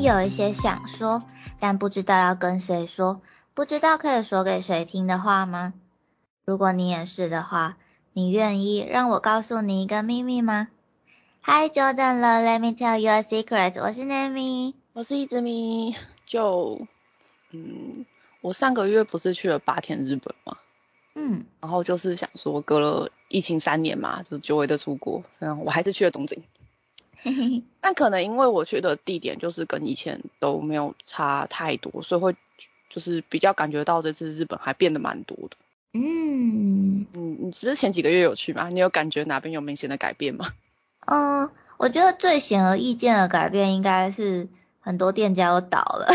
天有一些想说，但不知道要跟谁说，不知道可以说给谁听的话吗？如果你也是的话，你愿意让我告诉你一个秘密吗？Hi Jordan，Let me tell you a secret。我是 Nami，我是一只咪。就，嗯，我上个月不是去了八天日本吗？嗯，然后就是想说，隔了疫情三年嘛，就久违的出国，然后我还是去了东京。但可能因为我去的地点就是跟以前都没有差太多，所以会就是比较感觉到这次日本还变得蛮多的。嗯，你你只是前几个月有去吗？你有感觉哪边有明显的改变吗？嗯，我觉得最显而易见的改变应该是很多店家都倒了。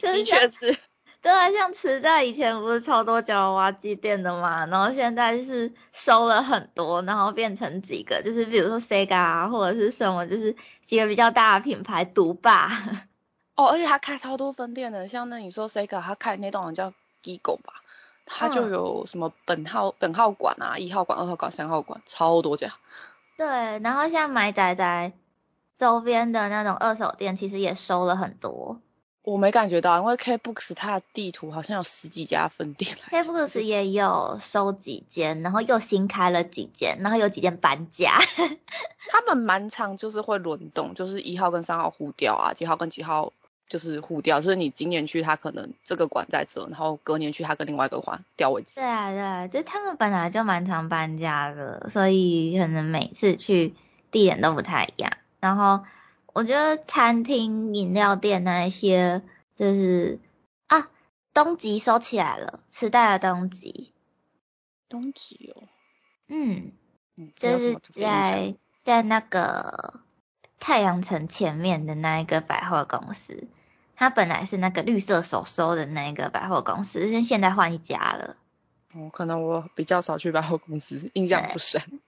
的确是。对啊，像池袋以前不是超多夹娃娃机店的嘛，然后现在就是收了很多，然后变成几个，就是比如说 Sega 啊，或者是什么，就是几个比较大的品牌独霸。哦，而且他开超多分店的，像那你说 Sega，他开那栋叫 Gigo 吧，他就有什么本号本号馆啊，一号馆、二号馆、三号馆，超多家。对，然后像买仔仔周边的那种二手店，其实也收了很多。我没感觉到，因为 K-Books 它的地图好像有十几家分店。K-Books 也有收几间，然后又新开了几间，然后有几间搬家。他们蛮常就是会轮动，就是一号跟三号互调啊，几号跟几号就是互调，就是你今年去他可能这个馆在这，然后隔年去他跟另外一个馆调位置。对啊，对啊，就他们本来就蛮常搬家的，所以可能每次去地点都不太一样，然后。我觉得餐厅、饮料店那一些，就是啊，东极收起来了，池袋的东极。东极哦。嗯。就是在在那个太阳城前面的那一个百货公司，它本来是那个绿色手收的那个百货公司，现现在换一家了。哦，可能我比较少去百货公司，印象不深。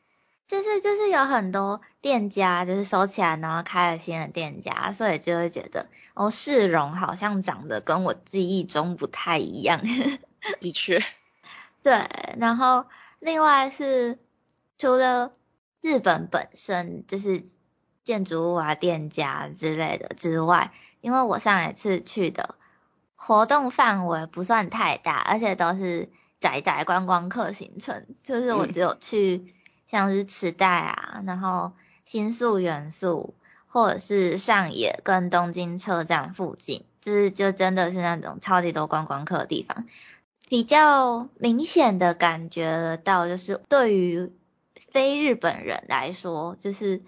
就是就是有很多店家就是收起来，然后开了新的店家，所以就会觉得哦，市容好像长得跟我记忆中不太一样。的确，对。然后另外是除了日本本身就是建筑物啊、店家之类的之外，因为我上一次去的活动范围不算太大，而且都是宅宅观光客行程，就是我只有去。像是池袋啊，然后新宿元素，或者是上野跟东京车站附近，就是就真的是那种超级多观光客的地方。比较明显的感觉到，就是对于非日本人来说，就是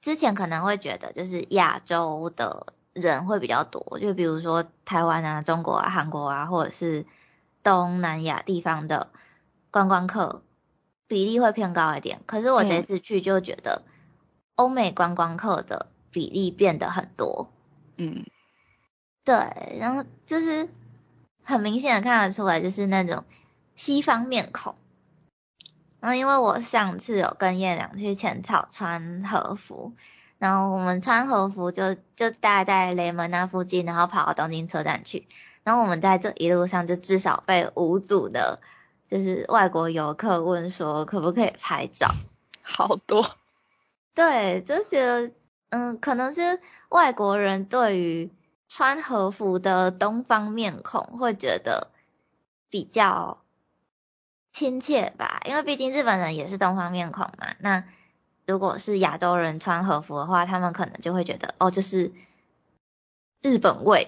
之前可能会觉得就是亚洲的人会比较多，就比如说台湾啊、中国啊、韩国啊，或者是东南亚地方的观光客。比例会偏高一点，可是我这次去就觉得欧美观光客的比例变得很多。嗯，对，然后就是很明显的看得出来，就是那种西方面孔。然后因为我上次有跟叶良去浅草穿和服，然后我们穿和服就就待在雷门那附近，然后跑到东京车站去，然后我们在这一路上就至少被五组的。就是外国游客问说可不可以拍照，好多，对，就觉得嗯，可能是外国人对于穿和服的东方面孔会觉得比较亲切吧，因为毕竟日本人也是东方面孔嘛。那如果是亚洲人穿和服的话，他们可能就会觉得哦，就是日本味。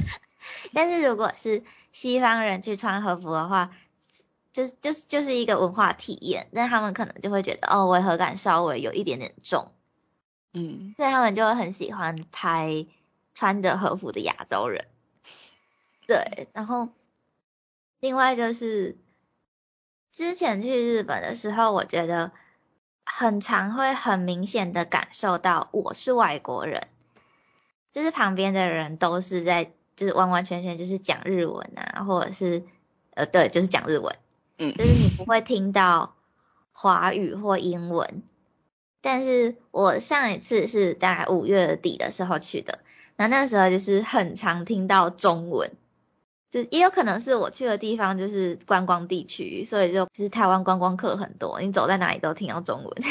但是如果是西方人去穿和服的话，就就是就是一个文化体验，但他们可能就会觉得哦，违和感稍微有一点点重，嗯，所以他们就会很喜欢拍穿着和服的亚洲人，对，然后另外就是之前去日本的时候，我觉得很常会很明显的感受到我是外国人，就是旁边的人都是在就是完完全全就是讲日文啊，或者是呃对，就是讲日文。嗯，就是你不会听到华语或英文，但是我上一次是大概五月底的时候去的，那那时候就是很常听到中文，就也有可能是我去的地方就是观光地区，所以就其实台湾观光客很多，你走在哪里都听到中文。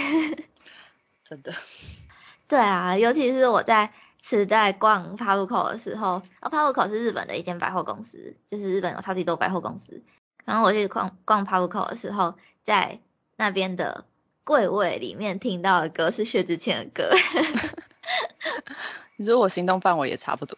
真的。对啊，尤其是我在池袋逛帕路口的时候，啊，帕路口是日本的一间百货公司，就是日本有超级多百货公司。然后我去逛逛帕路口的时候，在那边的柜位里面听到的歌是薛之谦的歌。你说我行动范围也差不多，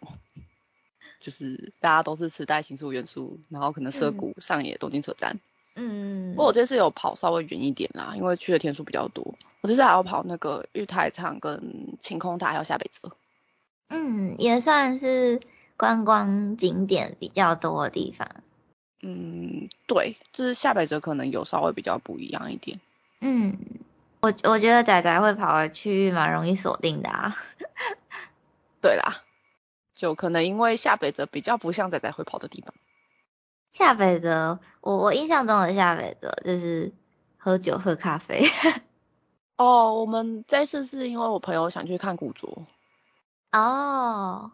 就是大家都是磁带新宿元素，然后可能涩谷、上野、东京车站。嗯，不过我这次有跑稍微远一点啦，因为去的天数比较多。我这次还要跑那个玉台场、跟晴空塔还有下北泽。嗯，也算是观光景点比较多的地方。嗯，对，就是下北泽可能有稍微比较不一样一点。嗯，我我觉得仔仔会跑的区域蛮容易锁定的啊。对啦，就可能因为下北泽比较不像仔仔会跑的地方。下北泽，我我印象中的下北泽就是喝酒喝咖啡。哦，我们这次是因为我朋友想去看古着。哦。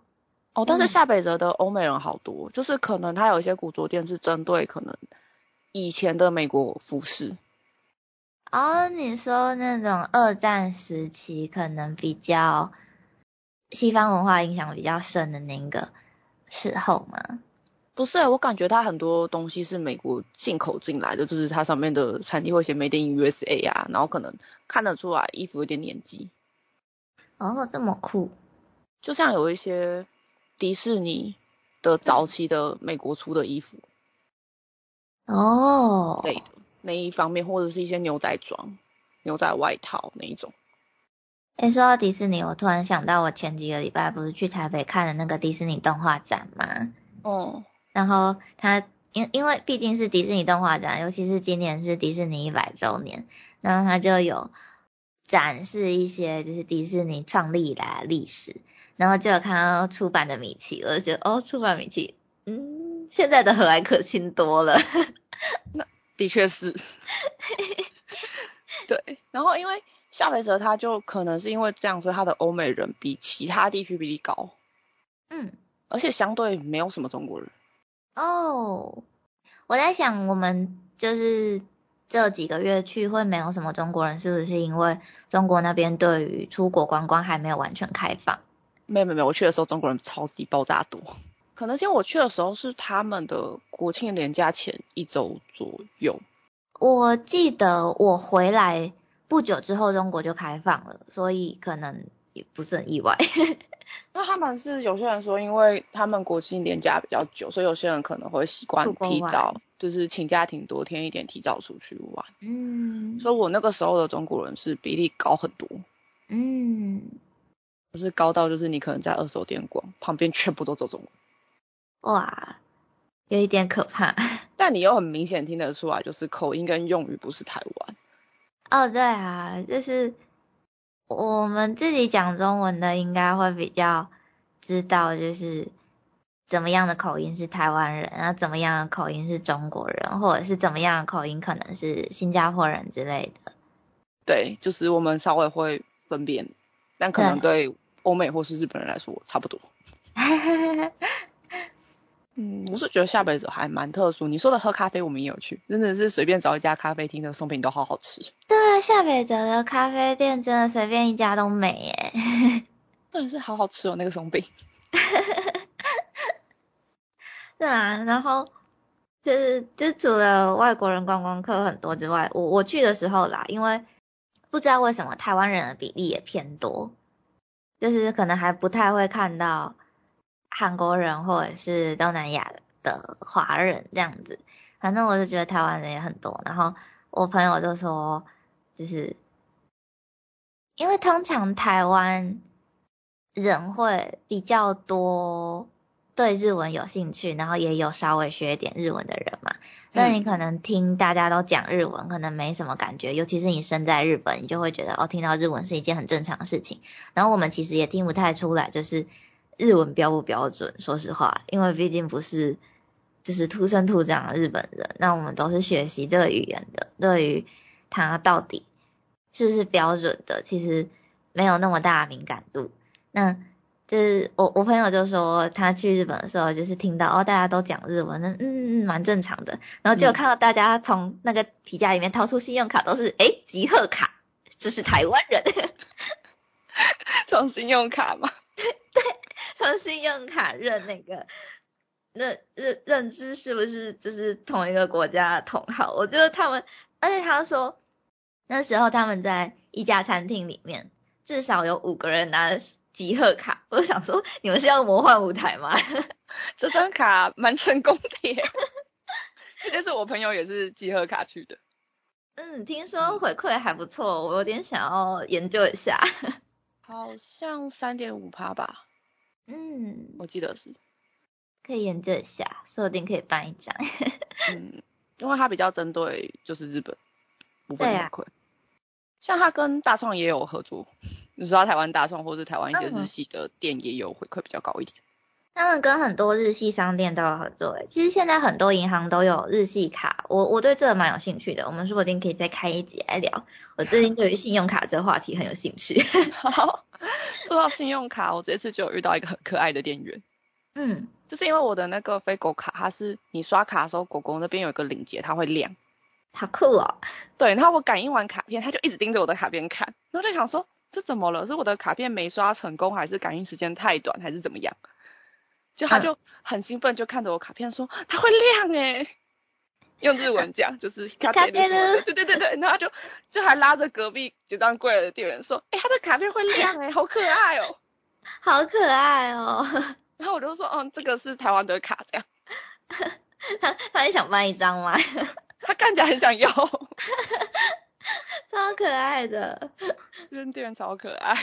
哦，但是下北泽的欧美人好多，就是可能他有一些古着店是针对可能以前的美国服饰。哦，你说那种二战时期可能比较西方文化影响比较深的那个时候吗？不是，我感觉它很多东西是美国进口进来的，就是它上面的产地会写 Made in USA 啊，然后可能看得出来衣服有点年纪。哦，这么酷！就像有一些迪士尼的早期的美国出的衣服。哦。对的，那一方面或者是一些牛仔装、牛仔外套那一种。哎，说到迪士尼，我突然想到，我前几个礼拜不是去台北看了那个迪士尼动画展吗？哦。然后它因因为毕竟是迪士尼动画展，尤其是今年是迪士尼一百周年，然后它就有展示一些就是迪士尼创立以来的历史，然后就有看到出版的米奇，我就觉得哦，出版米奇，嗯，现在的和蔼可亲多了。那的确是。对，然后因为夏北泽他就可能是因为这样，所以他的欧美人比其他地区比例高。嗯。而且相对没有什么中国人。哦，我在想，我们就是这几个月去会没有什么中国人，是不是因为中国那边对于出国观光还没有完全开放？没有没有，我去的时候中国人超级爆炸多，可能因为我去的时候是他们的国庆连假前一周左右。我记得我回来不久之后，中国就开放了，所以可能也不是很意外。那他们是有些人说，因为他们国庆年假比较久，所以有些人可能会习惯提早，就是请假挺多天一点，提早出去玩。嗯，所以我那个时候的中国人是比例高很多。嗯，就是高到就是你可能在二手店逛，旁边全部都走中文。哇，有一点可怕。但你又很明显听得出来，就是口音跟用语不是台湾。哦，对啊，就是。我们自己讲中文的应该会比较知道，就是怎么样的口音是台湾人，然后怎么样的口音是中国人，或者是怎么样的口音可能是新加坡人之类的。对，就是我们稍微会分辨，但可能对欧美或是日本人来说差不多。嗯，我是觉得下北泽还蛮特殊。你说的喝咖啡，我们也有去，真的是随便找一家咖啡厅的松饼都好好吃。对啊，下北泽的咖啡店真的随便一家都美耶。真的是好好吃哦，那个松饼。对啊，然后就是就除了外国人观光客很多之外，我我去的时候啦，因为不知道为什么台湾人的比例也偏多，就是可能还不太会看到。韩国人或者是东南亚的华人这样子，反正我是觉得台湾人也很多。然后我朋友就说，就是因为通常台湾人会比较多对日文有兴趣，然后也有稍微学一点日文的人嘛。那你可能听大家都讲日文，可能没什么感觉，尤其是你身在日本，你就会觉得哦，听到日文是一件很正常的事情。然后我们其实也听不太出来，就是。日文标不标准？说实话，因为毕竟不是就是土生土长的日本人，那我们都是学习这个语言的，对于它到底是不是标准的，其实没有那么大敏感度。那就是我我朋友就说，他去日本的时候，就是听到哦大家都讲日文，那嗯嗯蛮正常的，然后就看到大家从那个皮夹里面掏出信用卡，都是诶集贺卡，这是台湾人。从信用卡吗？对对，从信用卡认那个，认认认知是不是就是同一个国家的同号？我觉得他们，而且他说那时候他们在一家餐厅里面，至少有五个人拿集贺卡。我想说，你们是要魔幻舞台吗？这张卡蛮成功的耶，但是我朋友也是集贺卡去的。嗯，听说回馈还不错，我有点想要研究一下。好像三点五趴吧。嗯，我记得是。可以研究一下，说不定可以办一张。嗯，因为它比较针对就是日本部分回馈。像他跟大创也有合作，你知道台湾大创或是台湾一些日系的店也有回馈比较高一点。他们跟很多日系商店都有合作，其实现在很多银行都有日系卡，我我对这个蛮有兴趣的，我们说不定可以再开一集来聊。我最近对于信用卡这个话题很有兴趣。好，说到信用卡，我这次就有遇到一个很可爱的店员。嗯，就是因为我的那个飞狗卡，它是你刷卡的时候，狗狗那边有一个领结，它会亮。好酷哦。对，然后我感应完卡片，它就一直盯着我的卡片看，然后就想说这怎么了？是我的卡片没刷成功，还是感应时间太短，还是怎么样？就他就很兴奋，就看着我卡片说它会亮哎，用日文讲就是卡片的，对对对对，然后就就还拉着隔壁结账柜的店员说，哎，他的卡片会亮哎，好可爱哦，好可爱哦。然后我就说，嗯，这个是台湾的卡，这样。他他也想办一张吗？他看起来很想要，超可爱的，店员超可爱。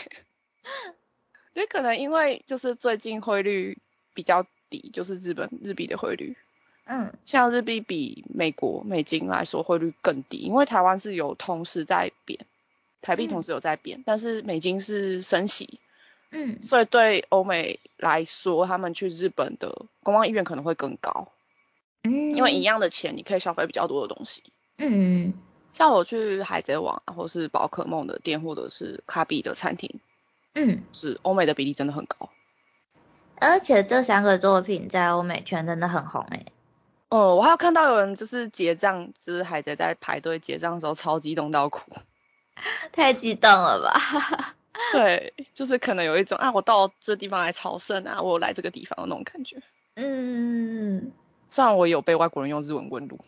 也可能因为就是最近汇率。比较低，就是日本日币的汇率，嗯，像日币比美国美金来说汇率更低，因为台湾是有同时在贬，台币同时有在贬，但是美金是升息，嗯，所以对欧美来说，他们去日本的观光意愿可能会更高，嗯，因为一样的钱你可以消费比较多的东西，嗯，像我去海贼王或是宝可梦的店，或者是卡比的餐厅，嗯，是欧美的比例真的很高。而且这三个作品在欧美圈真的很红诶。哦，我还有看到有人就是结账，就是海贼在排队结账的时候超激动到哭，太激动了吧？对，就是可能有一种啊，我到这地方来朝圣啊，我来这个地方的那种感觉。嗯，虽然我有被外国人用日文问路。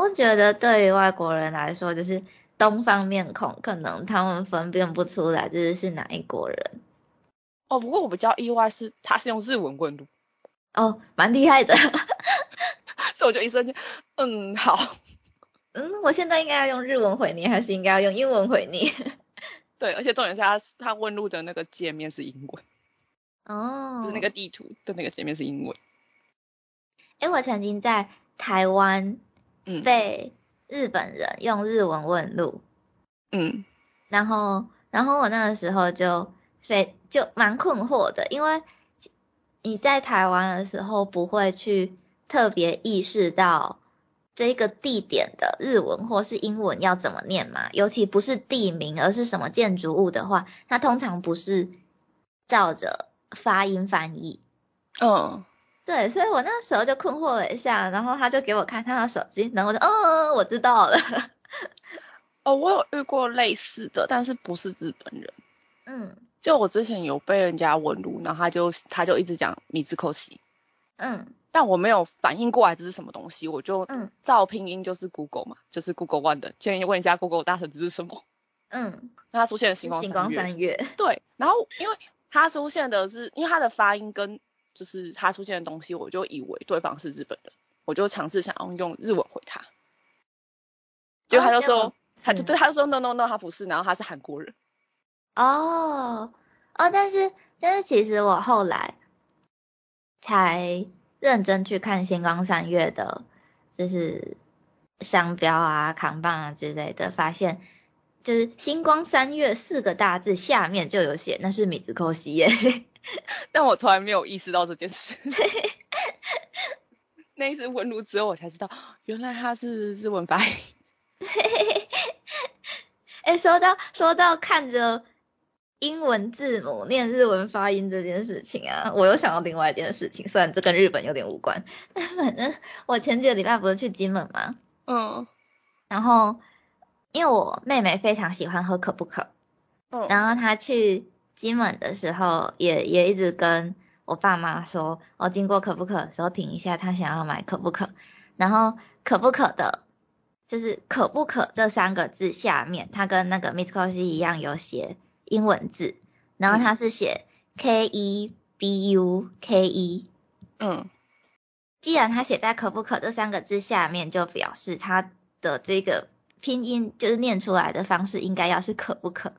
我觉得对于外国人来说，就是东方面孔，可能他们分辨不出来这是是哪一国人。哦，不过我比较意外是他是用日文问路，哦，蛮厉害的，所以我就一瞬间，嗯，好，嗯，我现在应该要用日文回你，还是应该要用英文回你？对，而且重点是他他问路的那个界面是英文，哦，就是那个地图的那个界面是英文。哎，我曾经在台湾，嗯，被日本人用日文问路，嗯，然后，然后我那个时候就。非就蛮困惑的，因为你在台湾的时候不会去特别意识到这个地点的日文或是英文要怎么念嘛，尤其不是地名，而是什么建筑物的话，那通常不是照着发音翻译。嗯，对，所以我那时候就困惑了一下，然后他就给我看他的手机，然后我就嗯，我知道了。哦，我有遇过类似的，但是不是日本人。嗯。就我之前有被人家问路，然后他就他就一直讲米字口西，嗯，但我没有反应过来这是什么东西，我就嗯照拼音就是 Google 嘛，就是 Google One 的，建议问一下 Google 大神这是什么，嗯，那它出现星光星光三月，对，然后因为它出现的是因为它的发音跟就是他出现的东西，我就以为对方是日本人，我就尝试想要用日文回他，结果他就说他就对他就说 No No No 他不是，然后他是韩国人。哦哦，但是但是其实我后来才认真去看星光三月的，就是商标啊、扛棒啊之类的，发现就是星光三月四个大字下面就有写那是米子扣西耶，但我从来没有意识到这件事。那一次问路之后，我才知道原来他是日文发音。哎，说到说到看着。英文字母念日文发音这件事情啊，我又想到另外一件事情，虽然这跟日本有点无关，但反正我前几个礼拜不是去金门吗？嗯，然后因为我妹妹非常喜欢喝可不可，嗯，然后她去金门的时候，也也一直跟我爸妈说，我经过可不可的时候停一下，他想要买可不可，然后可不可的，就是可不可这三个字下面，他跟那个 Miss c o s y 一样有写英文字，然后他是写 K E B U K E，嗯，既然他写在可不可这三个字下面，就表示他的这个拼音就是念出来的方式应该要是可不可。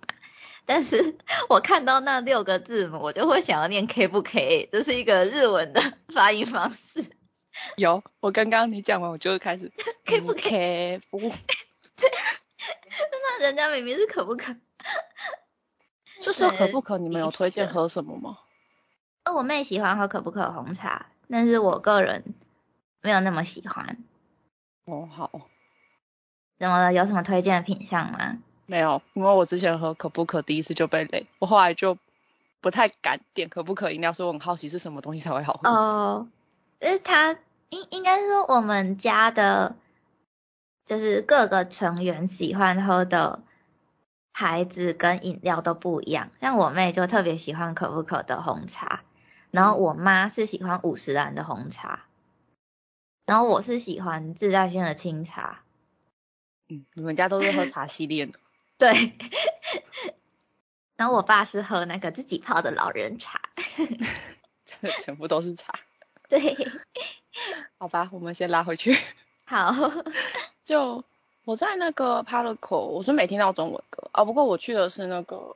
但是 我看到那六个字母，我就会想要念 K 不 K，这是一个日文的发音方式。有，我刚刚你讲完，我就开始 K 不 K 不。那人家明明是可不可。这是可不可？你们有推荐喝什么吗？哦，我妹喜欢喝可不可红茶，但是我个人没有那么喜欢。哦，好。怎么了？有什么推荐的品相吗？没有，因为我之前喝可不可第一次就被雷，我后来就不太敢点可不可饮料，所以我很好奇是什么东西才会好喝。哦，是它应应该是说我们家的，就是各个成员喜欢喝的牌子跟饮料都不一样，像我妹就特别喜欢可不可的红茶，然后我妈是喜欢五十兰的红茶，然后我是喜欢自在轩的清茶。嗯，你们家都是喝茶系列的。对，然后我爸是喝那个自己泡的老人茶，真 的全部都是茶。对，好吧，我们先拉回去。好，就我在那个 p a r c o 我是没听到中文歌啊，不过我去的是那个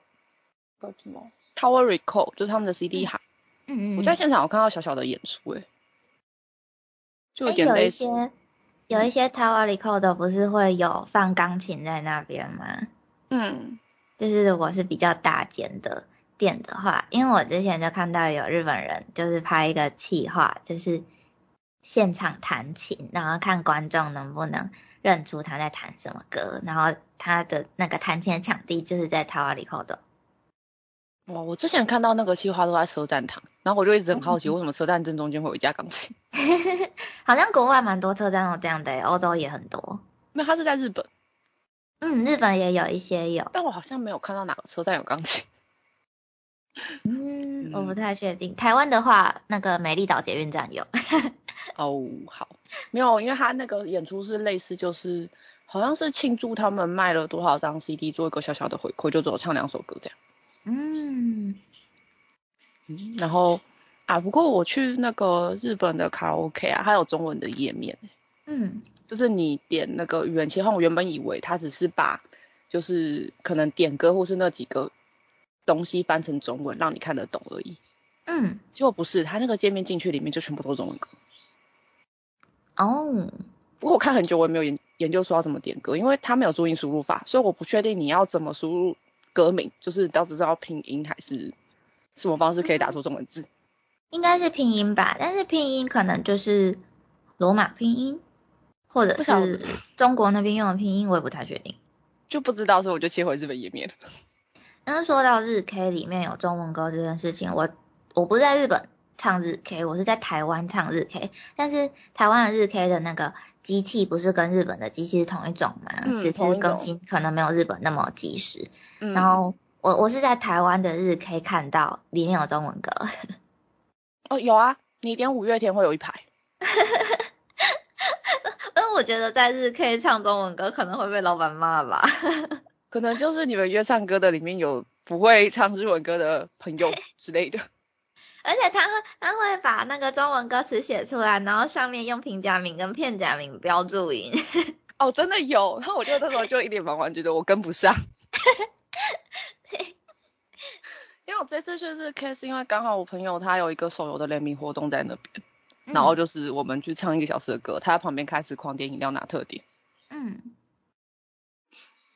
叫什么 Tower Recall，就是他们的 CD 海。嗯嗯。我在现场有看到小小的演出，哎，就有点类似。有一些 Tower Recall 不是会有放钢琴在那边吗？嗯，就是如果是比较大间的店的话，因为我之前就看到有日本人就是拍一个企划，就是现场弹琴，然后看观众能不能认出他在弹什么歌，然后他的那个弹琴的场地就是在 Tower Recall 的。哇，我之前看到那个计划都在车站躺，然后我就一直很好奇，为什么车站正中间会有一架钢琴？好像国外蛮多车站都这样的，欧洲也很多。那他是在日本？嗯，日本也有一些有，但我好像没有看到哪个车站有钢琴。嗯，我不太确定。台湾的话，那个美丽岛捷运站有。哦，好，没有，因为他那个演出是类似，就是好像是庆祝他们卖了多少张 CD，做一个小小的回馈，就只有唱两首歌这样。嗯，然后啊，不过我去那个日本的卡拉 OK 啊，还有中文的页面，嗯，就是你点那个语言切换，我原本以为它只是把就是可能点歌或是那几个东西翻成中文让你看得懂而已，嗯，结果不是，它那个界面进去里面就全部都是中文歌。哦，不过我看很久我也没有研研究说要怎么点歌，因为它没有注音输入法，所以我不确定你要怎么输入。歌名就是到底是要拼音还是什么方式可以打出中文字？应该是拼音吧，但是拼音可能就是罗马拼音，或者是中国那边用的拼音，我也不太确定。就不知道，所以我就切回日本页面。刚说到日 K 里面有中文歌这件事情，我我不是在日本。唱日 K，我是在台湾唱日 K，但是台湾的日 K 的那个机器不是跟日本的机器是同一种嘛？嗯，只是更新可能没有日本那么及时。嗯，然后我我是在台湾的日 K 看到里面有中文歌。哦，有啊，你点五月天会有一排。但我觉得在日 K 唱中文歌可能会被老板骂吧。可能就是你们约唱歌的里面有不会唱日文歌的朋友之类的。而且他会他会把那个中文歌词写出来，然后上面用平假名跟片假名标注音。哦，真的有，然后我就那时候就一脸茫然，觉得我跟不上。因为我这次去是 case，因为刚好我朋友他有一个手游的联名活动在那边，然后就是我们去唱一个小时的歌，他在旁边开始狂点饮料拿特点。嗯。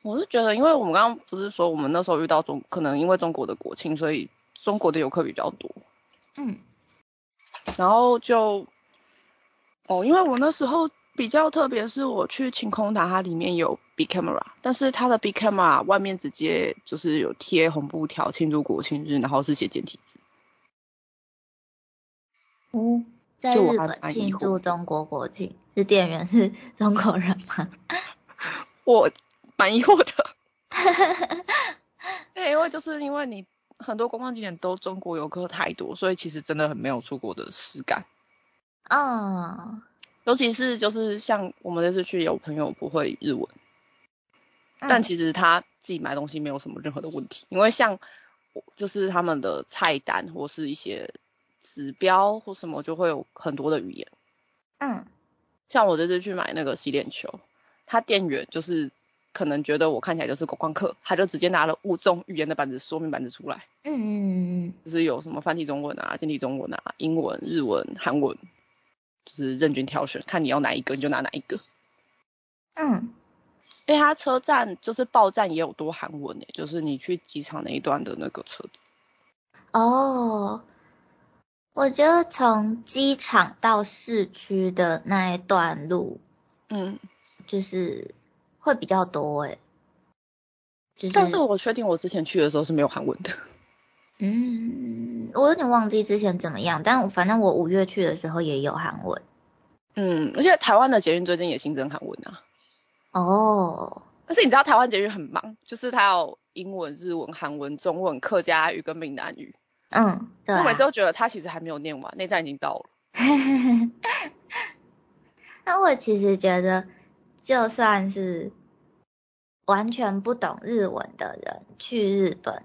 我是觉得，因为我们刚刚不是说我们那时候遇到中，可能因为中国的国庆，所以中国的游客比较多。嗯，然后就，哦，因为我那时候比较特别，是我去晴空塔，它里面有 big camera，但是它的 big camera 外面直接就是有贴红布条庆祝国庆日，然后是写简体字。嗯，在日本庆祝中国国庆，是店员是 中国人吗？我蛮疑惑的。对，因为就是因为你很多观光景点都中国游客太多，所以其实真的很没有出国的实感。嗯，尤其是就是像我们这次去，有朋友不会日文，但其实他自己买东西没有什么任何的问题，因为像就是他们的菜单或是一些指标或什么就会有很多的语言。嗯，像我这次去买那个洗脸球，他店员就是可能觉得我看起来就是观光客，他就直接拿了五种语言的板子说明板子出来。嗯嗯嗯，就是有什么繁体中文啊、简体中文啊、英文、日文、韩文。就是任君挑选，看你要哪一个你就拿哪一个。嗯，因为它车站就是报站也有多韩文诶，就是你去机场那一段的那个车。哦，我觉得从机场到市区的那一段路，嗯，就是会比较多诶。就是，但是我确定我之前去的时候是没有韩文的。嗯，我有点忘记之前怎么样，但反正我五月去的时候也有韩文。嗯，而且台湾的捷运最近也新增韩文啊。哦。但是你知道台湾捷运很忙，就是它有英文、日文、韩文、中文、客家语跟闽南语。嗯，对。我每次都觉得他其实还没有念完，内战已经到了。那我其实觉得，就算是完全不懂日文的人去日本。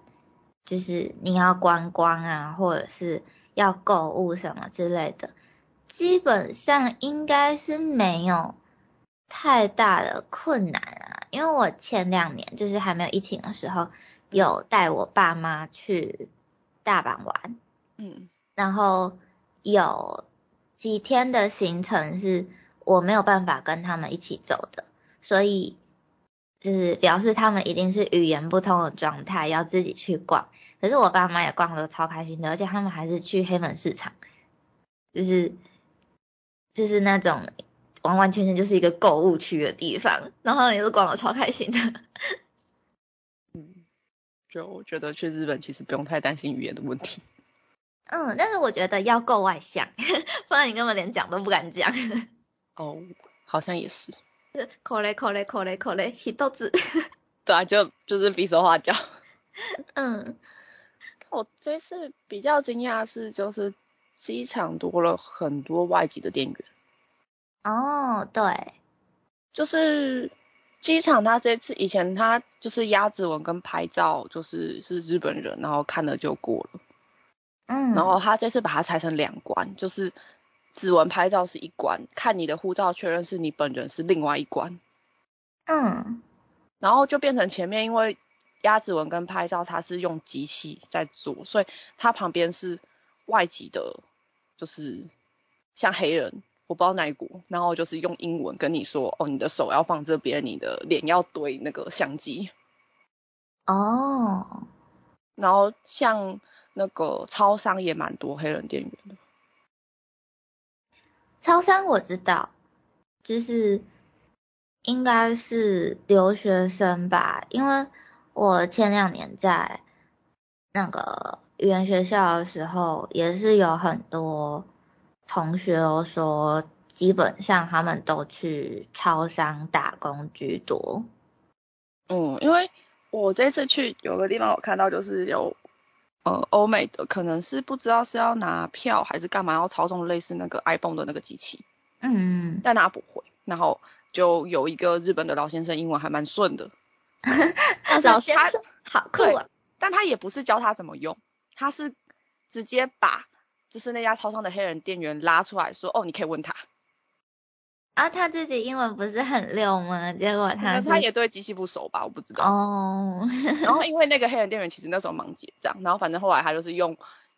就是你要观光啊，或者是要购物什么之类的，基本上应该是没有太大的困难啊。因为我前两年就是还没有疫情的时候，有带我爸妈去大阪玩，嗯，然后有几天的行程是我没有办法跟他们一起走的，所以。就是表示他们一定是语言不通的状态，要自己去逛。可是我爸妈也逛的超开心的，而且他们还是去黑门市场，就是就是那种完完全全就是一个购物区的地方，然后也是逛的超开心的。嗯，就我觉得去日本其实不用太担心语言的问题。嗯，但是我觉得要够外向，不然你根本连讲都不敢讲。哦，好像也是。口雷口雷口雷口雷，一豆子。对啊，就就是比手画脚。嗯，我这次比较惊讶是，就是机场多了很多外籍的店员。哦，对，就是机场他这次以前他就是压指纹跟拍照，就是是日本人，然后看了就过了。嗯，然后他这次把它拆成两关，就是。指纹拍照是一关，看你的护照确认是你本人是另外一关。嗯，然后就变成前面因为压指纹跟拍照它是用机器在做，所以它旁边是外籍的，就是像黑人，我不知道哪一股，然后就是用英文跟你说，哦，你的手要放这边，你的脸要对那个相机。哦，然后像那个超商也蛮多黑人店员的。超商我知道，就是应该是留学生吧，因为我前两年在那个语言学校的时候，也是有很多同学都说，基本上他们都去超商打工居多。嗯，因为我这次去有个地方，我看到就是有。呃，欧美的可能是不知道是要拿票还是干嘛，要操纵类似那个 iPhone 的那个机器，嗯，但他不会，然后就有一个日本的老先生，英文还蛮顺的，老先生好酷啊，但他也不是教他怎么用，他是直接把就是那家超商的黑人店员拉出来说，哦，你可以问他。啊，他自己英文不是很溜吗？结果他他也对机器不熟吧？我不知道。哦。然后因为那个黑人店员其实那时候忙结账，然后反正后来他就是用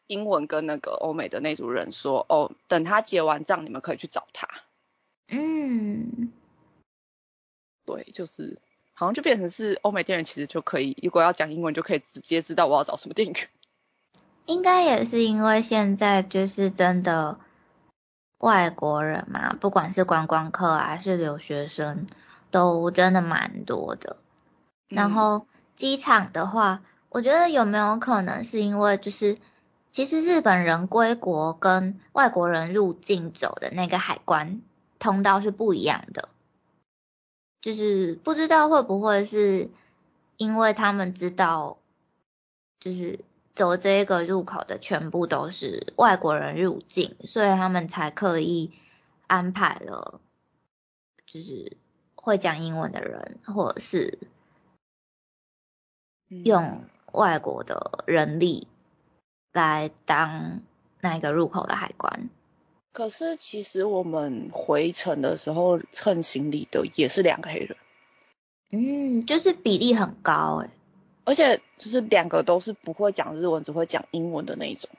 英文跟那个欧美的那组人说，哦，等他结完账，你们可以去找他。嗯。对，就是好像就变成是欧美店员其实就可以，如果要讲英文就可以直接知道我要找什么店员。应该也是因为现在就是真的。外国人嘛，不管是观光客还是留学生，都真的蛮多的。然后机场的话，我觉得有没有可能是因为就是，其实日本人归国跟外国人入境走的那个海关通道是不一样的，就是不知道会不会是因为他们知道就是走这个入口的全部都是外国人入境，所以他们才刻意安排了，就是会讲英文的人，或者是用外国的人力来当那个入口的海关。可是其实我们回程的时候称行李的也是两个黑人。嗯，就是比例很高哎，而且就是两个都是不会讲日文，只会讲英文的那一种。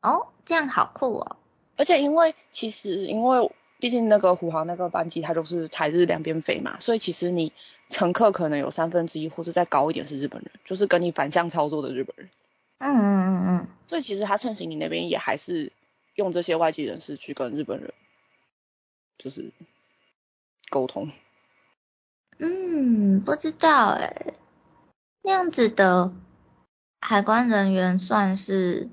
哦，这样好酷哦。而且因为其实因为毕竟那个虎航那个班机它就是台日两边飞嘛，所以其实你乘客可能有三分之一或者再高一点是日本人，就是跟你反向操作的日本人。嗯嗯嗯嗯。所以其实他趁行你那边也还是用这些外籍人士去跟日本人就是沟通。嗯，不知道哎，那样子的海关人员算是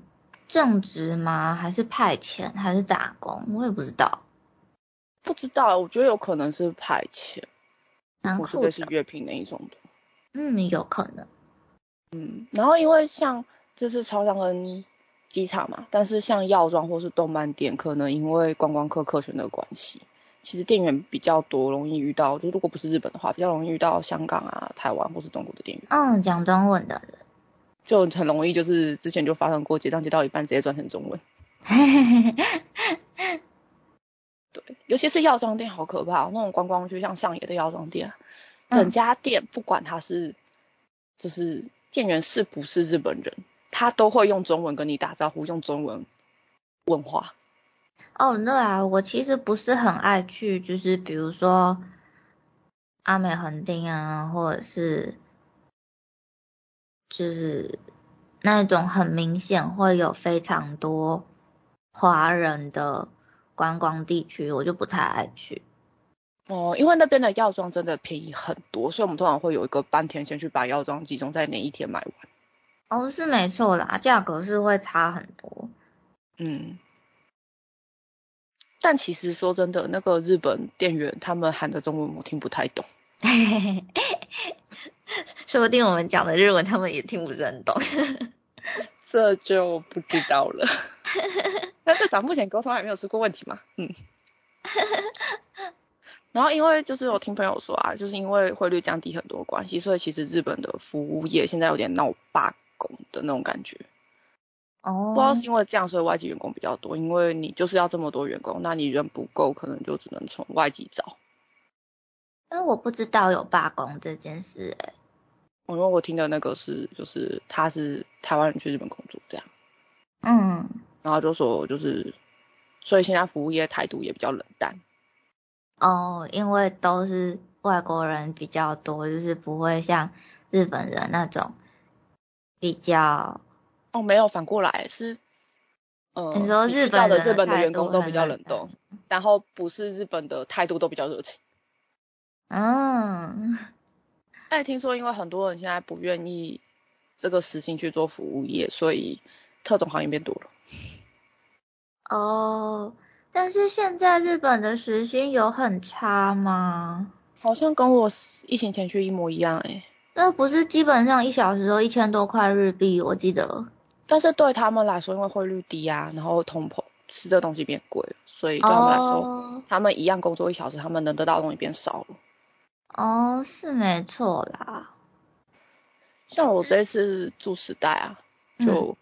正职吗？还是派遣？还是打工？我也不知道。不知道，我觉得有可能是派遣，或者是月聘那一种的。嗯，有可能。嗯，然后因为像这是超商跟机场嘛，但是像药妆或是动漫店，可能因为观光客客群的关系。其实店员比较多，容易遇到。就如果不是日本的话，比较容易遇到香港啊、台湾或是中国的店员。嗯，讲中文的人就很容易，就是之前就发生过，结账结到一半直接转成中文。对，尤其是药妆店好可怕，那种观光区像上野的药妆店，整家店不管他是就是店员是不是日本人，他都会用中文跟你打招呼，用中文问话。哦，对啊，我其实不是很爱去，就是比如说阿美横丁啊，或者是就是那种很明显会有非常多华人的观光地区，我就不太爱去。哦，因为那边的药妆真的便宜很多，所以我们通常会有一个半天先去把药妆集中在哪一天买完。哦，是没错啦，价格是会差很多。嗯。但其实说真的，那个日本店员他们喊的中文我听不太懂，说不定我们讲的日文他们也听不是很懂，这就不知道了。那至少目前沟通还没有出过问题嘛，嗯。然后因为就是我听朋友说啊，就是因为汇率降低很多关系，所以其实日本的服务业现在有点闹罢工的那种感觉。哦，不知道是因为这样，所以外籍员工比较多。因为你就是要这么多员工，那你人不够，可能就只能从外籍找。但我不知道有罢工这件事，哎。因为我听的那个是，就是他是台湾人去日本工作这样。嗯。然后就说，就是，所以现在服务业态度也比较冷淡。哦，因为都是外国人比较多，就是不会像日本人那种比较。哦，没有，反过来是，呃，你说日本的日本的员工都比较冷冻，然后不是日本的态度都比较热情。嗯，哎，听说因为很多人现在不愿意这个时薪去做服务业，所以特种行业变多了。哦，但是现在日本的时薪有很差吗？好像跟我疫情前去一模一样，哎。那不是基本上一小时都一千多块日币，我记得。但是对他们来说，因为汇率低啊，然后通膨，吃的东西变贵了，所以对他们来说，他们一样工作一小时，他们能得到的东西变少了。哦，是没错啦。像我这次住时代啊，就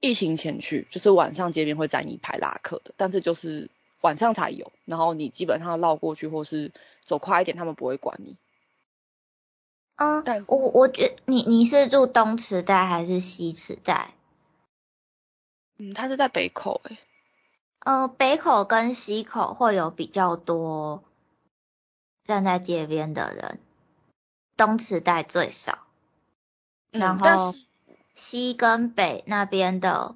疫情前去，就是晚上街边会站一排拉客的，但是就是晚上才有，然后你基本上绕过去或是走快一点，他们不会管你。嗯，我我觉你你是住东池袋还是西池袋？嗯，他是在北口诶。呃，北口跟西口会有比较多站在街边的人，东池袋最少。然后西跟北那边的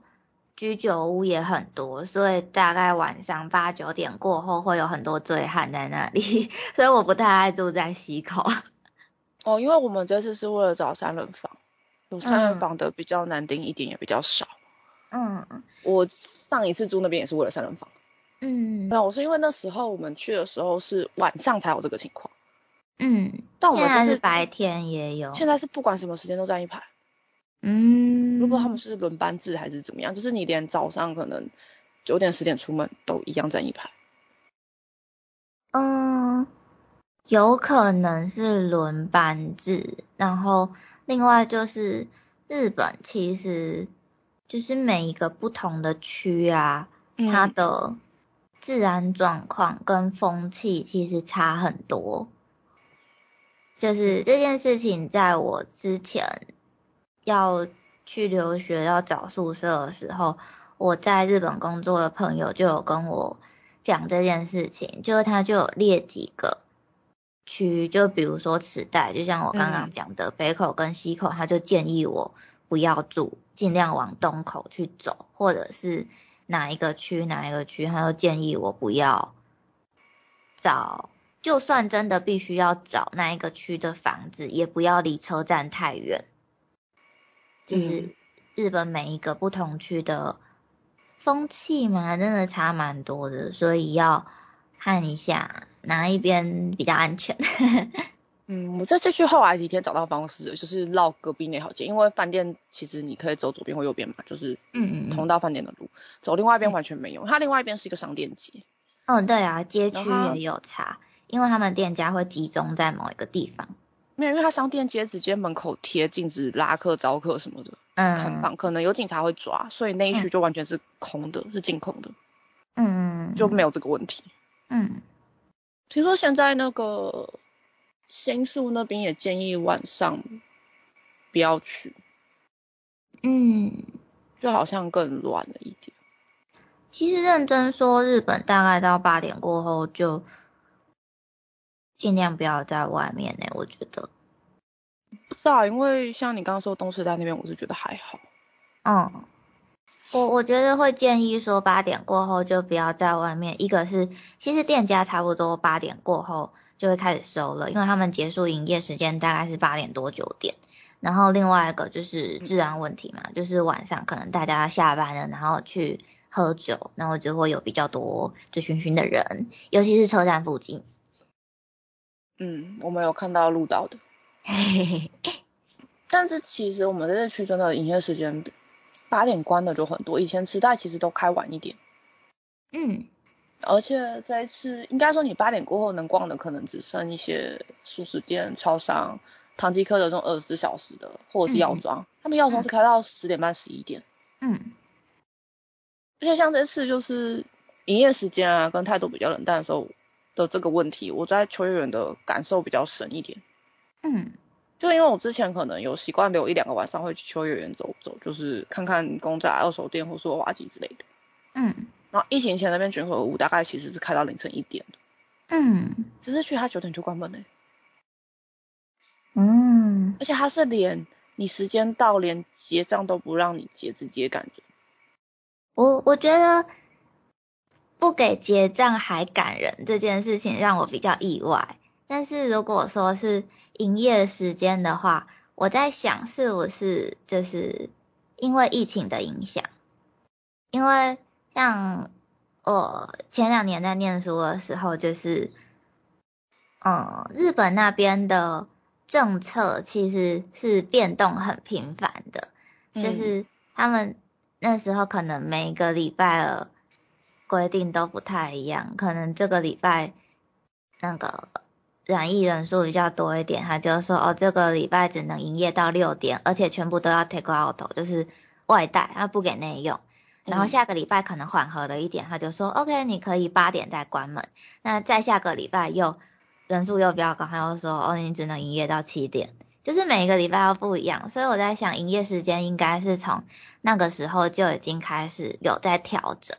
居酒屋也很多，所以大概晚上八九点过后会有很多醉汉在那里，所以我不太爱住在西口。哦，因为我们这次是为了找三人房，有三人房的比较难订一点，也比较少。嗯我上一次住那边也是为了三人房。嗯。没有，我是因为那时候我们去的时候是晚上才有这个情况。嗯。但我们是白天也有。现在是不管什么时间都站一排。嗯，如果他们是轮班制还是怎么样，就是你连早上可能九点十点出门都一样站一排。嗯，有可能是轮班制，然后另外就是日本其实就是每一个不同的区啊，它的治安状况跟风气其实差很多。就是这件事情，在我之前要去留学要找宿舍的时候，我在日本工作的朋友就有跟我讲这件事情，就是他就有列几个区，就比如说磁带，就像我刚刚讲的北口跟西口，他就建议我不要住，尽量往东口去走，或者是哪一个区哪一个区，他就建议我不要找。就算真的必须要找那一个区的房子，也不要离车站太远。就是日本每一个不同区的风气嘛，真的差蛮多的，所以要看一下哪一边比较安全。嗯，我在这区后来几天找到方式，就是绕隔壁那条街，因为饭店其实你可以走左边或右边嘛，就是嗯通到饭店的路，走另外一边完全没有，它另外一边是一个商店街。哦，对啊，街区也有差。因为他们店家会集中在某一个地方，没有，因为它商店街直接门口贴禁止拉客招客什么的嗯看房，可能有警察会抓，所以那一区就完全是空的，是净空的，嗯，就没有这个问题。嗯，听说现在那个新宿那边也建议晚上不要去，嗯，就好像更乱了一点。其实认真说，日本大概到八点过后就。尽量不要在外面呢，我觉得。不知道，因为像你刚刚说东池袋那边，我是觉得还好。嗯，我我觉得会建议说八点过后就不要在外面。一个是，其实店家差不多八点过后就会开始收了，因为他们结束营业时间大概是八点多九点。然后另外一个就是治安问题嘛，就是晚上可能大家下班了，然后去喝酒，然后就会有比较多醉醺醺的人，尤其是车站附近。嗯，我们有看到录到的，但是其实我们这区真的营业时间八点关的就很多，以前磁带其实都开晚一点。嗯，而且这一次应该说你八点过后能逛的可能只剩一些素食店、超商、唐吉诃德这种二十四小时的，或者是药妆，他们药妆是开到十点半、十一点。嗯，而且像这次就是营业时间啊跟态度比较冷淡的时候。的这个问题，我在秋叶原的感受比较深一点。嗯，就因为我之前可能有习惯留一两个晚上会去秋叶原走走，就是看看公仔二手店或是娃娃机之类的。嗯，然后疫情前那边卷口屋大概其实是开到凌晨一点的。嗯，只是去他九点就关门嘞。嗯，而且他是连你时间到连结账都不让你结，直接感觉。我我觉得。不给结账还赶人这件事情让我比较意外，但是如果说是营业时间的话，我在想是不是就是因为疫情的影响，因为像我前两年在念书的时候，就是嗯日本那边的政策其实是变动很频繁的，就是他们那时候可能每个礼拜二。规定都不太一样，可能这个礼拜那个染疫人数比较多一点，他就说哦，这个礼拜只能营业到六点，而且全部都要 take out，就是外带，他不给内用。然后下个礼拜可能缓和了一点，他就说 OK，你可以八点再关门。那再下个礼拜又人数又比较高，他又说哦，你只能营业到七点，就是每一个礼拜都不一样。所以我在想，营业时间应该是从那个时候就已经开始有在调整。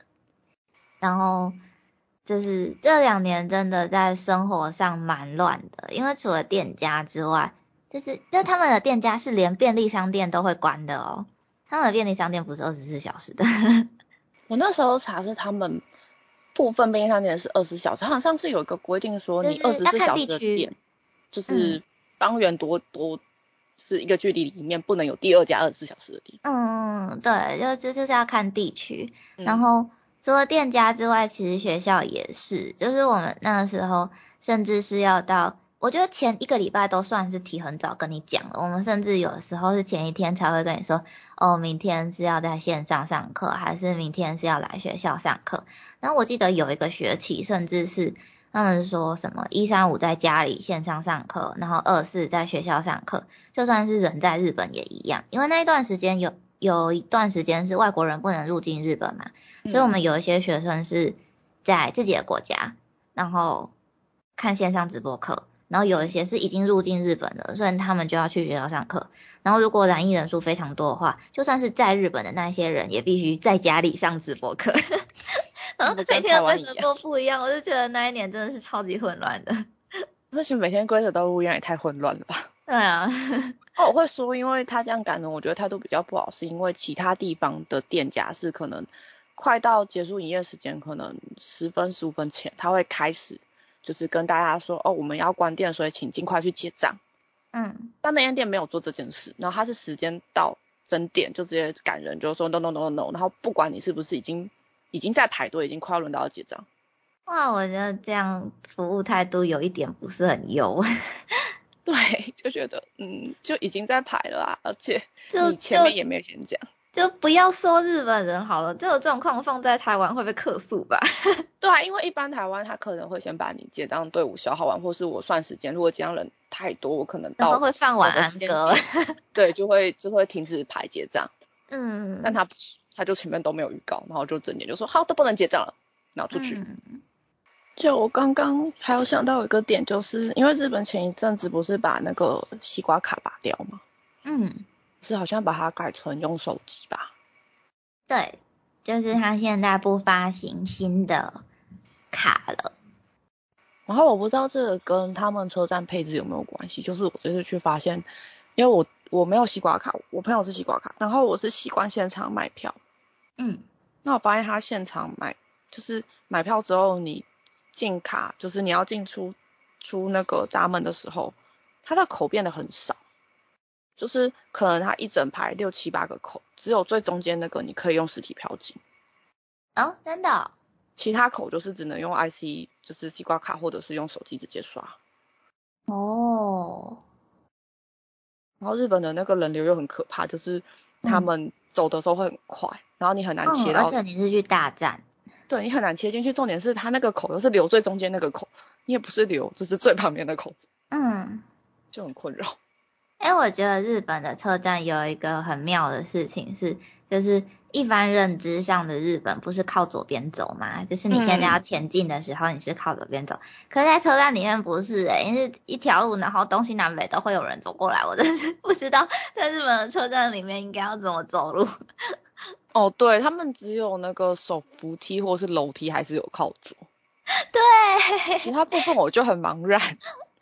然后就是这两年真的在生活上蛮乱的，因为除了店家之外，就是就他们的店家是连便利商店都会关的哦。他们的便利商店不是二十四小时的。我那时候查是他们部分便利商店是二十四小时，好像是有一个规定说你二十四小时的店，就是方圆多多是一个距离里面不能有第二家二十四小时的店。嗯，对，就就是要看地区，然后。除了店家之外，其实学校也是，就是我们那个时候甚至是要到我觉得前一个礼拜都算是提很早跟你讲了，我们甚至有的时候是前一天才会跟你说，哦，明天是要在线上上课，还是明天是要来学校上课。然后我记得有一个学期，甚至是他们说什么一三五在家里线上上课，然后二四在学校上课，就算是人在日本也一样，因为那一段时间有有一段时间是外国人不能入境日本嘛，所以我们有一些学生是在自己的国家，然后看线上直播课。然后有一些是已经入境日本了，所以他们就要去学校上课。然后如果染疫人数非常多的话，就算是在日本的那些人，也必须在家里上直播课。然后每天的规则都不一样，我就觉得那一年真的是超级混乱的。而且每天规则都不一样，也太混乱了吧？对啊。哦，我会说，因为他这样感人，我觉得态度比较不好，是因为其他地方的店家是可能快到结束营业时间，可能十分十五分前，他会开始。就是跟大家说哦，我们要关店，所以请尽快去结账。嗯，但那间店没有做这件事，然后他是时间到整点就直接赶人，就说 no no no no，no，然后不管你是不是已经已经在排队，已经快要轮到要结账。哇，我觉得这样服务态度有一点不是很优。对，就觉得嗯，就已经在排了啊，而且你前面也没有先讲。就不要说日本人好了，这个状况放在台湾会被客诉吧？对啊，因为一般台湾他可能会先把你结账队伍消耗完，或是我算时间，如果结账人太多，我可能到会放晚安歌，对，就会就会停止排结账。嗯，但他他就前面都没有预告，然后就整点就说好都不能结账了，拿出去。就我刚刚还有想到一个点，就是因为日本前一阵子不是把那个西瓜卡拔掉吗？嗯。是好像把它改成用手机吧？对，就是他现在不发行新的卡了。然后我不知道这个跟他们车站配置有没有关系。就是我这次去发现，因为我我没有西瓜卡，我朋友是西瓜卡，然后我是习惯现场买票。嗯，那我发现他现场买，就是买票之后你进卡，就是你要进出出那个闸门的时候，他的口变得很少。就是可能它一整排六七八个口，只有最中间那个你可以用实体票进。哦，真的？其他口就是只能用 IC，就是西瓜卡或者是用手机直接刷。哦。然后日本的那个人流又很可怕，就是他们走的时候会很快，然后你很难切到。而且你是去大站。对你很难切进去，重点是它那个口又是留最中间那个口，你也不是留，就是最旁边的口。嗯。就很困扰。哎，我觉得日本的车站有一个很妙的事情是，就是一般认知上的日本不是靠左边走吗？就是你现在要前进的时候，你是靠左边走。可是在车站里面不是哎，因为一条路，然后东西南北都会有人走过来，我真是不知道在日本的车站里面应该要怎么走路。哦，对他们只有那个手扶梯或是楼梯还是有靠左。对，其他部分我就很茫然。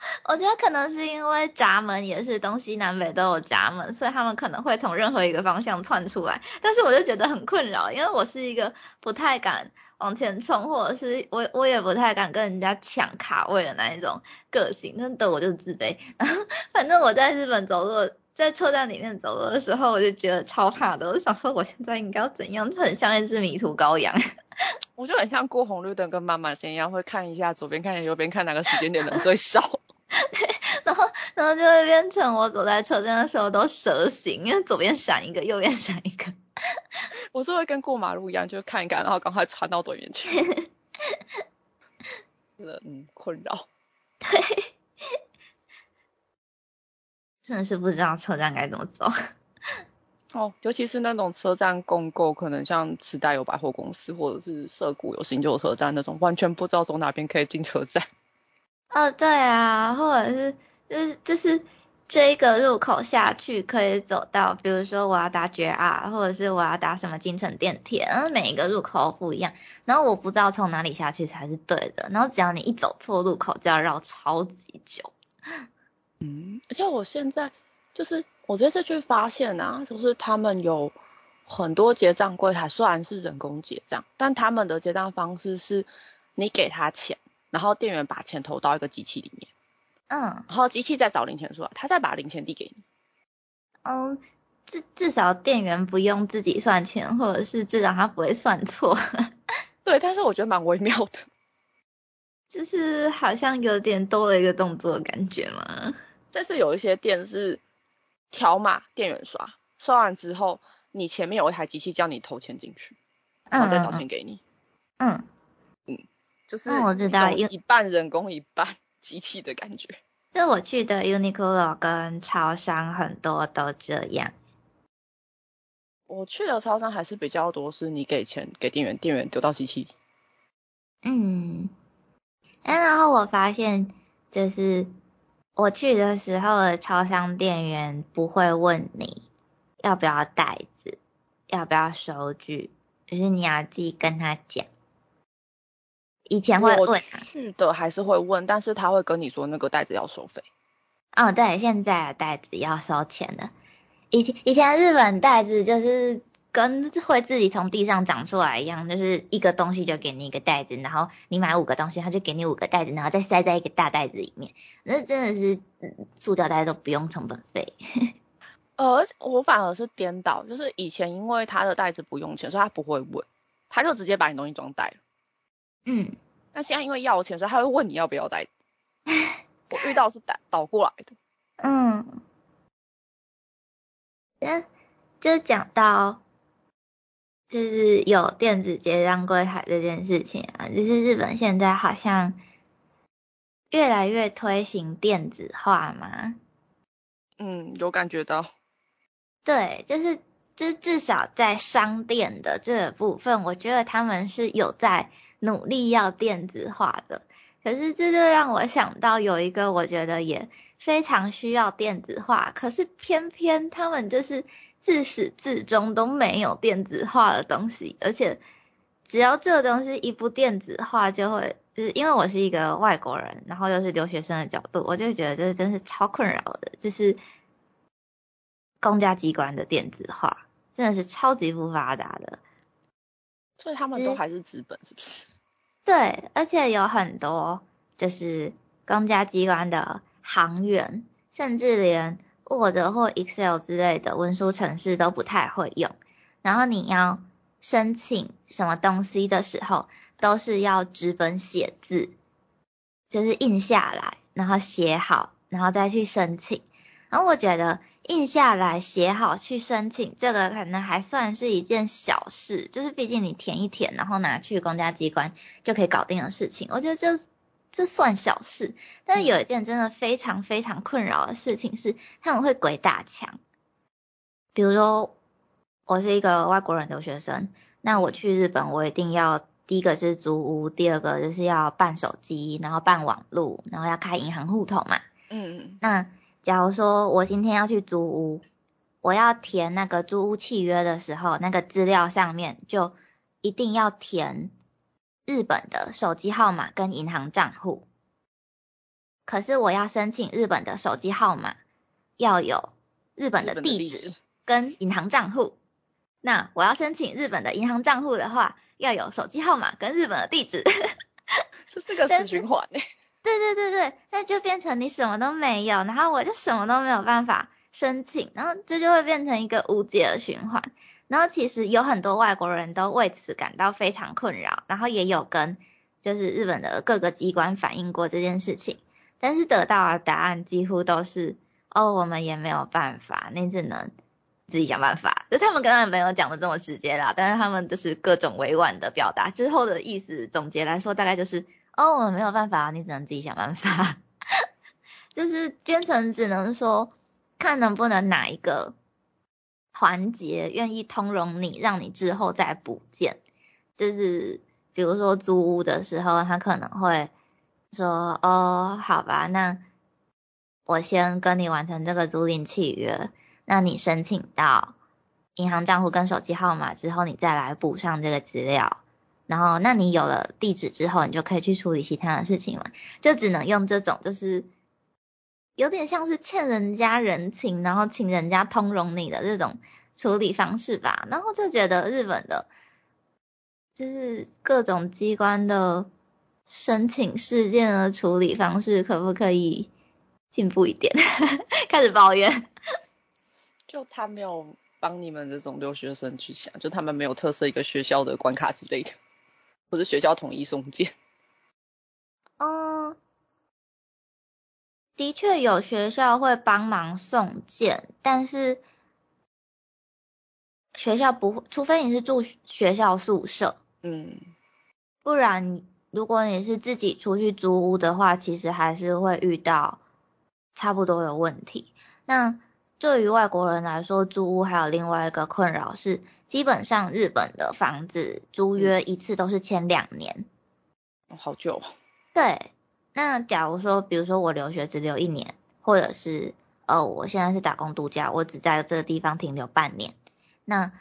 我觉得可能是因为闸门也是东西南北都有闸门，所以他们可能会从任何一个方向窜出来。但是我就觉得很困扰，因为我是一个不太敢往前冲，或者是我我也不太敢跟人家抢卡位的那一种个性，真的我就自卑。反正我在日本走路，在车站里面走路的时候，我就觉得超怕的。我就想说，我现在应该要怎样，就很像一只迷途羔羊。我就很像过红绿灯跟斑马线一样，会看一下左边，看右边，看哪个时间点人最少。然后，就会变成我走在车站的时候都蛇形，因为左边闪一个，右边闪一个。我是会跟过马路一样，就看一看，然后赶快穿到对面去。真的，嗯，困扰。对。真的是不知道车站该怎么走。哦，尤其是那种车站公购，可能像池袋有百货公司，或者是涩谷有新旧车站那种，完全不知道走哪边可以进车站。哦，对啊，或者是就是就是这一个入口下去可以走到，比如说我要搭 JR，或者是我要搭什么京城电铁，然后每一个入口不一样，然后我不知道从哪里下去才是对的，然后只要你一走错路口就要绕超级久。嗯，而且我现在就是我这次去发现啊，就是他们有很多结账柜台，虽然是人工结账，但他们的结账方式是你给他钱。然后店员把钱投到一个机器里面，嗯，然后机器再找零钱出来，他再把零钱递给你。嗯，至至少店员不用自己算钱，或者是至少他不会算错。对，但是我觉得蛮微妙的。就是好像有点多了一个动作的感觉嘛。但是有一些店是条码店员刷，刷完之后你前面有一台机器叫你投钱进去，然后再找钱给你。嗯嗯，就是那我知道一半人工一半机器的感觉。这我去的 Uniqlo 跟超商很多都这样。我去的超商还是比较多，是你给钱给店员，店员丢到机器。嗯，哎，然后我发现，就是我去的时候的超商店员不会问你要不要袋子，要不要收据，就是你要自己跟他讲。以前会问啊，去的还是会问，但是他会跟你说那个袋子要收费。哦，对，现在的袋子要收钱的。以前以前日本袋子就是跟会自己从地上长出来一样，就是一个东西就给你一个袋子，然后你买五个东西，他就给你五个袋子，然后再塞在一个大袋子里面。那真的是塑料袋都不用成本费。呃，我反而是颠倒，就是以前因为他的袋子不用钱，所以他不会问，他就直接把你东西装袋了。嗯，那现在因为要钱，所以他会问你要不要带。我遇到是倒倒过来的。嗯，嗯，就讲到就是有电子结账柜台这件事情啊，就是日本现在好像越来越推行电子化嘛。嗯，有感觉到。对，就是就是至少在商店的这部分，我觉得他们是有在努力要电子化的。可是这就让我想到有一个我觉得也非常需要电子化，可是偏偏他们就是自始至终都没有电子化的东西，而且只要这个东西一不电子化，就会就是因为我是一个外国人，然后又是留学生的角度，我就觉得这真是超困扰的，就是公家机关的电子化真的是超级不发达的，所以他们都还是资本，是不是？对，而且有很多就是公家机关的行员，甚至连 Word 或 Excel 之类的文书程式都不太会用。然后你要申请什么东西的时候，都是要纸本写字，就是印下来，然后写好，然后再去申请。然后我觉得印下来写好去申请，这个可能还算是一件小事，就是毕竟你填一填，然后拿去公家机关就可以搞定的事情。我觉得这这算小事，但是有一件真的非常非常困扰的事情是，他们会鬼打墙。比如说，我是一个外国人留学生，那我去日本，我一定要第一个是租屋，第二个就是要办手机，然后办网路，然后要开银行户头嘛。嗯嗯。那假如说我今天要去租屋，我要填那个租屋契约的时候，那个资料上面就一定要填日本的手机号码跟银行账户。可是我要申请日本的手机号码，要有日本的地址跟银行账户。那我要申请日本的银行账户的话，要有手机号码跟日本的地址。这个死循环呢。对对对对，那就变成你什么都没有，然后我就什么都没有办法申请，然后这就会变成一个无解的循环。然后其实有很多外国人都为此感到非常困扰，然后也有跟就是日本的各个机关反映过这件事情，但是得到的答案几乎都是哦，我们也没有办法，你只能自己想办法。就他们刚刚没有讲的这么直接啦，但是他们就是各种委婉的表达之后的意思，总结来说大概就是。哦，我没有办法，你只能自己想办法。就是编程只能说，看能不能哪一个环节愿意通融你，让你之后再补件。就是比如说租屋的时候，他可能会说，哦，好吧，那我先跟你完成这个租赁契约，那你申请到银行账户跟手机号码之后，你再来补上这个资料。然后，那你有了地址之后，你就可以去处理其他的事情嘛？就只能用这种，就是有点像是欠人家人情，然后请人家通融你的这种处理方式吧。然后就觉得日本的，就是各种机关的申请事件的处理方式，可不可以进步一点？开始抱怨，就他没有帮你们这种留学生去想，就他们没有特色一个学校的关卡之类的。或者学校统一送件。嗯，的确有学校会帮忙送件，但是学校不会，除非你是住学校宿舍，嗯，不然如果你是自己出去租屋的话，其实还是会遇到差不多的问题。那对于外国人来说，租屋还有另外一个困扰是，基本上日本的房子租约一次都是签两年，好久。对。那假如说，比如说我留学只留一年，或者是呃，我现在是打工度假，我只在这个地方停留半年，那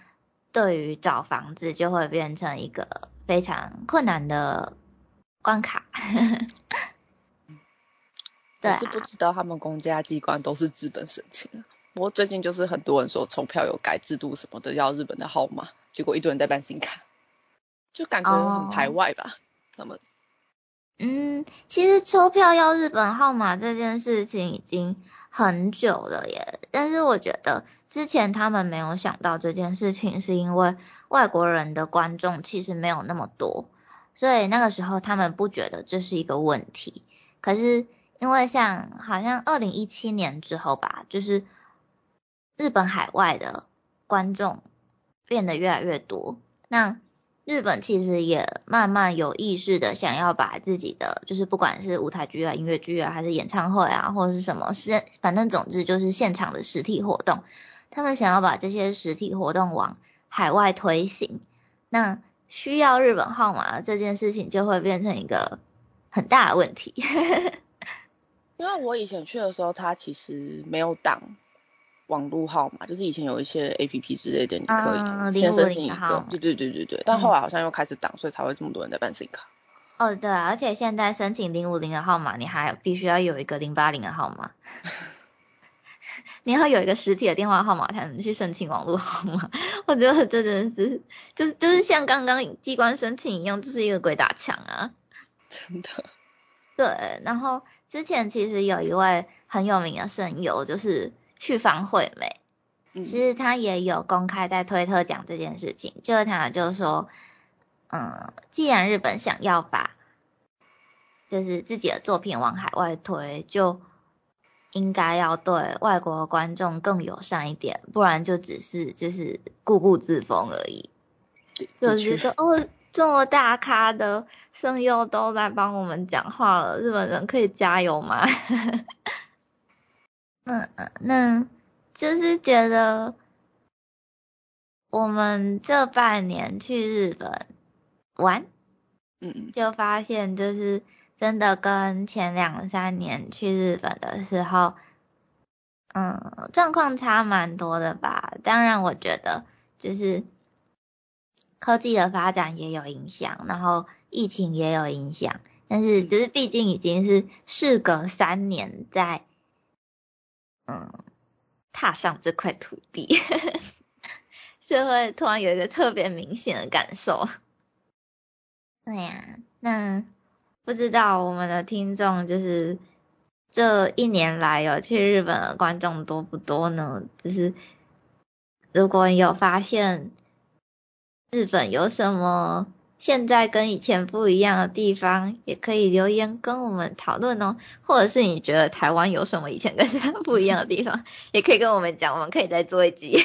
对于找房子就会变成一个非常困难的关卡。对，是不知道他们公家机关都是资本申请啊。不过最近就是很多人说抽票有改制度什么的，要日本的号码，结果一堆人在办新卡，就感觉很排外吧，他们。嗯，其实抽票要日本号码这件事情已经很久了耶。但是我觉得之前他们没有想到这件事情，是因为外国人的观众其实没有那么多，所以那个时候他们不觉得这是一个问题。可是因为像好像二零一七年之后吧，就是日本海外的观众变得越来越多，那。日本其实也慢慢有意识的想要把自己的，就是不管是舞台剧啊、音乐剧啊，还是演唱会啊，或者是什么，是反正总之就是现场的实体活动，他们想要把这些实体活动往海外推行，那需要日本号码这件事情就会变成一个很大的问题。因为我以前去的时候，它其实没有档。网络号码就是以前有一些 A P P 之类的，你可以先申请一个，对对对对对。但后来好像又开始挡，所以才会这么多人在办 SIM 卡。哦，对，而且现在申请零五零的号码，你还必须要有一个零八零的号码，你要有一个实体的电话号码才能去申请网络号码。我觉得这真的是，就是就是像刚刚机关申请一样，就是一个鬼打墙啊。真的。对，然后之前其实有一位很有名的声优，就是。去方惠美，其实他也有公开在推特讲这件事情，就是他就说，嗯，既然日本想要把就是自己的作品往海外推，就应该要对外国观众更友善一点，不然就只是就是固步自封而已。就觉得哦，这么大咖的声优都在帮我们讲话了，日本人可以加油吗？嗯嗯，那就是觉得我们这半年去日本玩，嗯，就发现就是真的跟前两三年去日本的时候，嗯，状况差蛮多的吧。当然，我觉得就是科技的发展也有影响，然后疫情也有影响，但是就是毕竟已经是事隔三年在。嗯，踏上这块土地，就会突然有一个特别明显的感受。对呀，那不知道我们的听众就是这一年来有去日本的观众多不多呢？就是如果有发现日本有什么。现在跟以前不一样的地方，也可以留言跟我们讨论哦。或者是你觉得台湾有什么以前跟现在不一样的地方，也可以跟我们讲，我们可以再做一集。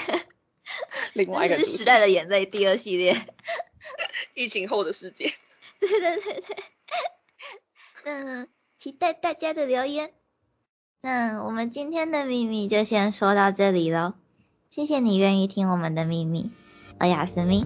另外一个 时代的眼泪第二系列，疫情后的世界。对对对对。嗯，期待大家的留言。那我们今天的秘密就先说到这里喽。谢谢你愿意听我们的秘密，我雅思密。